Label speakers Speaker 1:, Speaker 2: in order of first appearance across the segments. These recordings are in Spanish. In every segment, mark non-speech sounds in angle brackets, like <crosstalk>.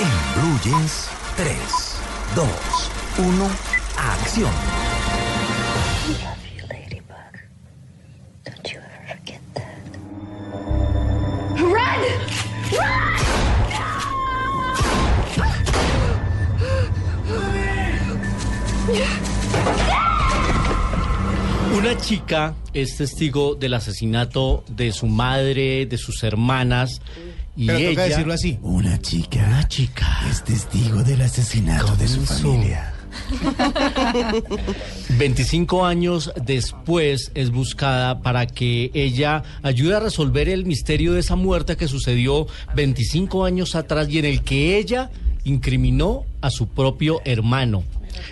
Speaker 1: En Blue Jeans, 3, 2, 1, acción.
Speaker 2: Una chica es testigo del asesinato de su madre, de sus hermanas. Y
Speaker 3: Pero
Speaker 2: ella,
Speaker 3: toca decirlo así. Una chica.
Speaker 2: Una chica.
Speaker 3: Es testigo del asesinato de su familia. <laughs>
Speaker 2: 25 años después es buscada para que ella ayude a resolver el misterio de esa muerte que sucedió 25 años atrás y en el que ella incriminó a su propio hermano.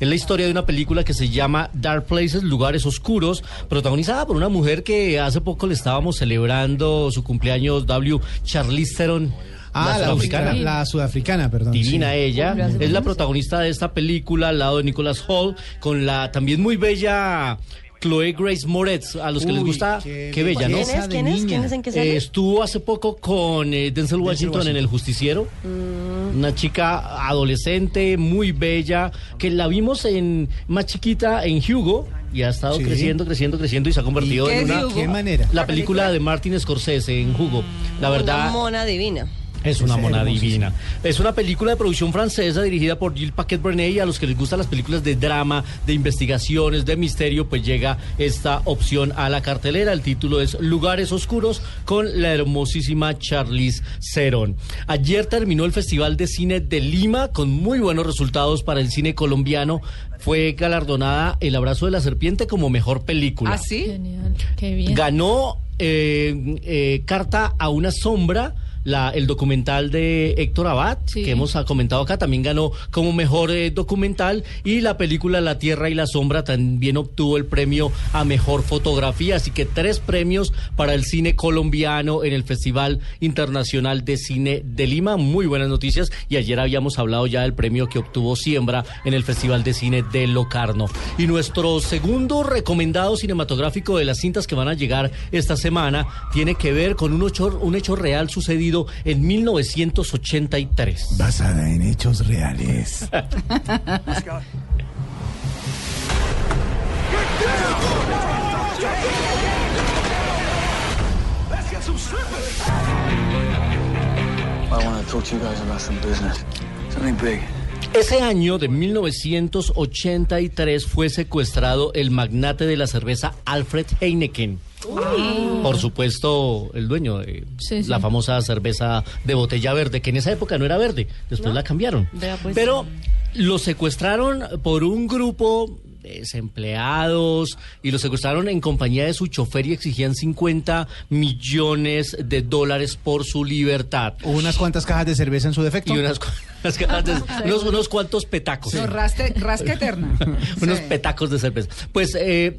Speaker 2: Es la historia de una película que se llama Dark Places, Lugares Oscuros, protagonizada por una mujer que hace poco le estábamos celebrando su cumpleaños, W. Charlize Theron.
Speaker 3: Ah, la,
Speaker 2: sudafricana.
Speaker 3: la, la sudafricana, perdón.
Speaker 2: Divina
Speaker 3: sí.
Speaker 2: ella, es la protagonista de esta película al lado de Nicholas Hall, con la también muy bella Chloe Grace Moretz, a los que les gusta,
Speaker 3: qué
Speaker 2: qué, bella, ¿no?
Speaker 4: ¿Quién es? ¿Quién es? ¿Quién es? ¿En qué
Speaker 2: Eh, estuvo hace poco con eh, Denzel Washington, en El Justiciero,
Speaker 4: Mm.
Speaker 2: una chica adolescente, muy bella, que la vimos en más chiquita en Hugo y ha estado
Speaker 3: Sí.
Speaker 2: creciendo, creciendo, creciendo y se ha convertido
Speaker 3: ¿Qué
Speaker 2: en una...
Speaker 3: ¿Qué manera?
Speaker 2: La película de Martin Scorsese en Hugo. La verdad...
Speaker 4: Una mona divina.
Speaker 2: Es una
Speaker 3: Es
Speaker 2: mona divina. Es una película de producción francesa dirigida por Gilles Paquet Brenet y a los que les gustan las películas de drama, de investigaciones, de misterio, pues llega esta opción a la cartelera. El título es Lugares Oscuros con la hermosísima Charlize Theron. Ayer terminó el Festival de Cine de Lima con muy buenos resultados para el cine colombiano. Fue galardonada El Abrazo de la Serpiente como mejor película.
Speaker 5: ¿Ah, sí?
Speaker 6: Genial. Qué bien.
Speaker 2: Ganó eh, eh, Carta a una sombra. La, el documental de Héctor Abad,
Speaker 6: Sí.
Speaker 2: que hemos comentado acá, también ganó como mejor eh, documental. Y la película La Tierra y la Sombra también obtuvo el premio a mejor fotografía. Así que tres premios para el cine colombiano en el Festival Internacional de Cine de Lima. Muy buenas noticias. Y ayer habíamos hablado ya del premio que obtuvo Siembra en el Festival de Cine de Locarno. Y nuestro segundo recomendado cinematográfico de las cintas que van a llegar esta semana tiene que ver con un hecho, un hecho real sucedido en 1983.
Speaker 3: Basada en hechos reales. <laughs>
Speaker 7: I want to talk to you guys about some business. Something big.
Speaker 2: Ese año de 1983 fue secuestrado el magnate de la cerveza Alfred Heineken. Por supuesto, el dueño de
Speaker 6: Sí, sí.
Speaker 2: la famosa cerveza de botella verde, que en esa época no era verde, después la cambiaron.
Speaker 6: Vea, pues.
Speaker 2: Pero lo secuestraron por un grupo de desempleados y lo secuestraron en compañía de su chofer y exigían 50 millones de dólares por su libertad.
Speaker 3: Unas cuantas cajas de cerveza en su defecto.
Speaker 2: Y unas, cu- <laughs> unas cajas de- <laughs> unos, unos cuantos petacos.
Speaker 5: No, rasca, rasca eterna. <laughs>
Speaker 2: unos
Speaker 5: Sí.
Speaker 2: petacos de cerveza. Pues eh,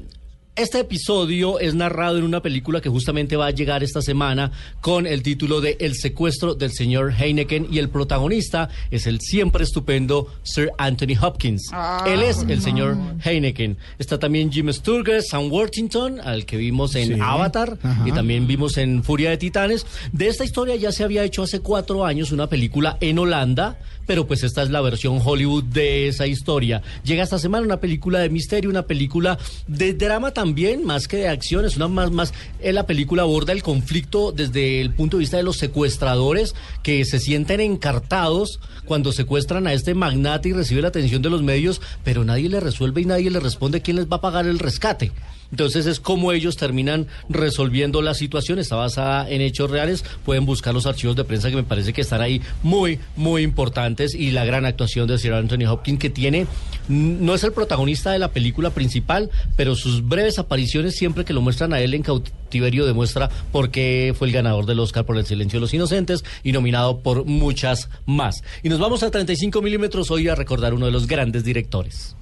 Speaker 2: este episodio es narrado en una película que justamente va a llegar esta semana con el título de El secuestro del señor Heineken y el protagonista es el siempre estupendo Sir Anthony Hopkins. Él es el señor Heineken. Está también Jim Sturgess, Sam Worthington, al que vimos en
Speaker 3: Sí.
Speaker 2: Avatar
Speaker 3: Ajá.
Speaker 2: y también vimos en Furia de Titanes. De esta historia ya se había hecho hace cuatro años una película en Holanda, pero pues esta es la versión Hollywood de esa historia. Llega esta semana una película de misterio, una película de drama también, más que de acción, es una más, más, eh, la película aborda el conflicto desde el punto de vista de los secuestradores que se sienten encartados cuando secuestran a este magnate y recibe la atención de los medios, pero nadie le resuelve y nadie le responde quién les va a pagar el rescate. Entonces es como ellos terminan resolviendo la situación. Está basada en hechos reales. Pueden buscar los archivos de prensa que me parece que están ahí muy, muy importantes. Y la gran actuación de Sir Anthony Hopkins que tiene, no es el protagonista de la película principal, pero sus breves apariciones siempre que lo muestran a él en cautiverio demuestra por qué fue el ganador del Oscar por El Silencio de los Inocentes y nominado por muchas más. Y nos vamos a 35 milímetros hoy a recordar uno de los grandes directores.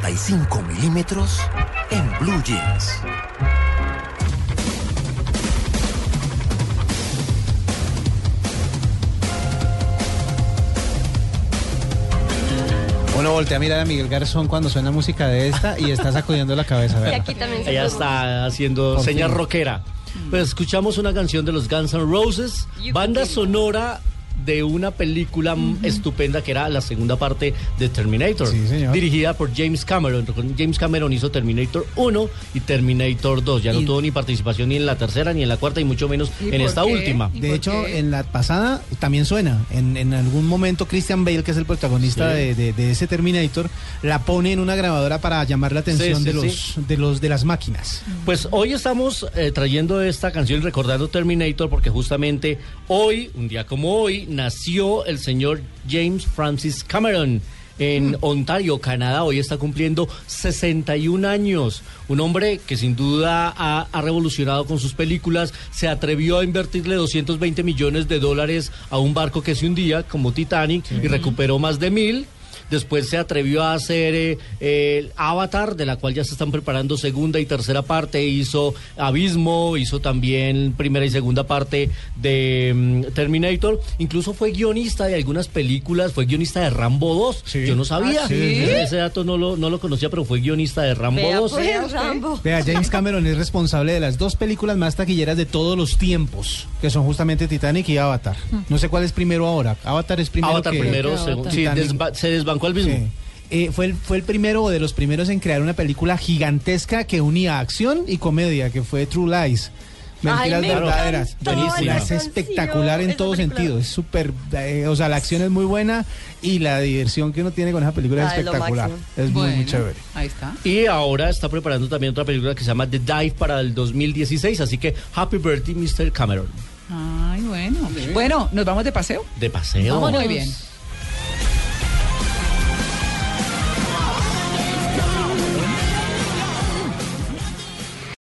Speaker 1: 35 milímetros en Blue Jeans.
Speaker 3: Uno voltea a mirar a Miguel Garzón cuando suena música de esta y está sacudiendo la cabeza.
Speaker 4: Y
Speaker 3: vea.
Speaker 4: aquí también se
Speaker 2: Ella está haciendo
Speaker 3: Por
Speaker 2: señas
Speaker 3: fin.
Speaker 2: rockera. Pues escuchamos una canción de los Guns N' Roses, banda sonora de una película mm, estupenda que era la segunda parte de Terminator,
Speaker 3: Sí, señor.
Speaker 2: dirigida por James Cameron. James Cameron hizo Terminator 1 y Terminator 2. Ya no
Speaker 3: Y-
Speaker 2: tuvo ni participación ni en la tercera ni en la cuarta y mucho menos
Speaker 8: ¿Y
Speaker 2: en esta
Speaker 8: qué?
Speaker 2: última.
Speaker 8: ¿Y
Speaker 3: De hecho,
Speaker 8: qué?
Speaker 3: en la pasada también suena. En, en algún momento Christian Bale, que es el protagonista
Speaker 2: Sí.
Speaker 3: de, de- de ese Terminator, la pone en una grabadora para llamar la atención
Speaker 2: Sí, sí,
Speaker 3: de, los,
Speaker 2: sí.
Speaker 3: de los de las máquinas.
Speaker 2: Pues hoy estamos eh, trayendo esta canción y recordando Terminator porque justamente hoy, un día como hoy, nació el señor James Francis Cameron en Ontario, Canadá. Hoy está cumpliendo 61 años. Un hombre que sin duda ha, ha revolucionado con sus películas. Se atrevió a invertirle 220 millones de dólares a un barco que se hundía como Titanic y recuperó más de mil. Después se atrevió a hacer eh, Avatar, de la cual ya se están preparando segunda y tercera parte. Hizo Abismo, hizo también primera y segunda parte de mm, Terminator. Incluso fue guionista de algunas películas, fue guionista de Rambo 2.
Speaker 3: Sí.
Speaker 2: Yo no sabía,
Speaker 8: ¿Ah, sí?
Speaker 2: ese dato no lo, no lo conocía, pero fue guionista de Rambo
Speaker 4: Vea,
Speaker 2: 2.
Speaker 4: pues, Rambo.
Speaker 3: Vea, James Cameron es responsable de las dos películas más taquilleras de todos los tiempos, que son justamente Titanic y Avatar. No sé cuál es primero ahora. Avatar es primero
Speaker 2: Avatar
Speaker 3: que
Speaker 2: primero,
Speaker 3: que
Speaker 2: segundo. Sí,
Speaker 3: Titanic.
Speaker 2: desba- se desbancó al mismo.
Speaker 3: Sí. Eh, fue, el, fue el primero o de los primeros en crear una película gigantesca que unía acción y comedia, que fue True Lies.
Speaker 4: Ay,
Speaker 3: Mentiras
Speaker 4: me
Speaker 3: verdaderas.
Speaker 2: Buenísima.
Speaker 3: Es espectacular en todo
Speaker 4: película.
Speaker 3: sentido. Es súper. eh, o sea, la acción es muy buena y la diversión que uno tiene con esa película es
Speaker 4: Ay, lo
Speaker 3: espectacular. Es muy, muy
Speaker 8: Bueno,
Speaker 3: chévere.
Speaker 8: Ahí está.
Speaker 2: Y ahora está preparando también otra película que se llama The Dive para el 2016. Así que Happy Birthday, Mr. Cameron.
Speaker 8: Ay, bueno. Bueno, ¿nos vamos de paseo?
Speaker 2: De paseo.
Speaker 8: Muy bien.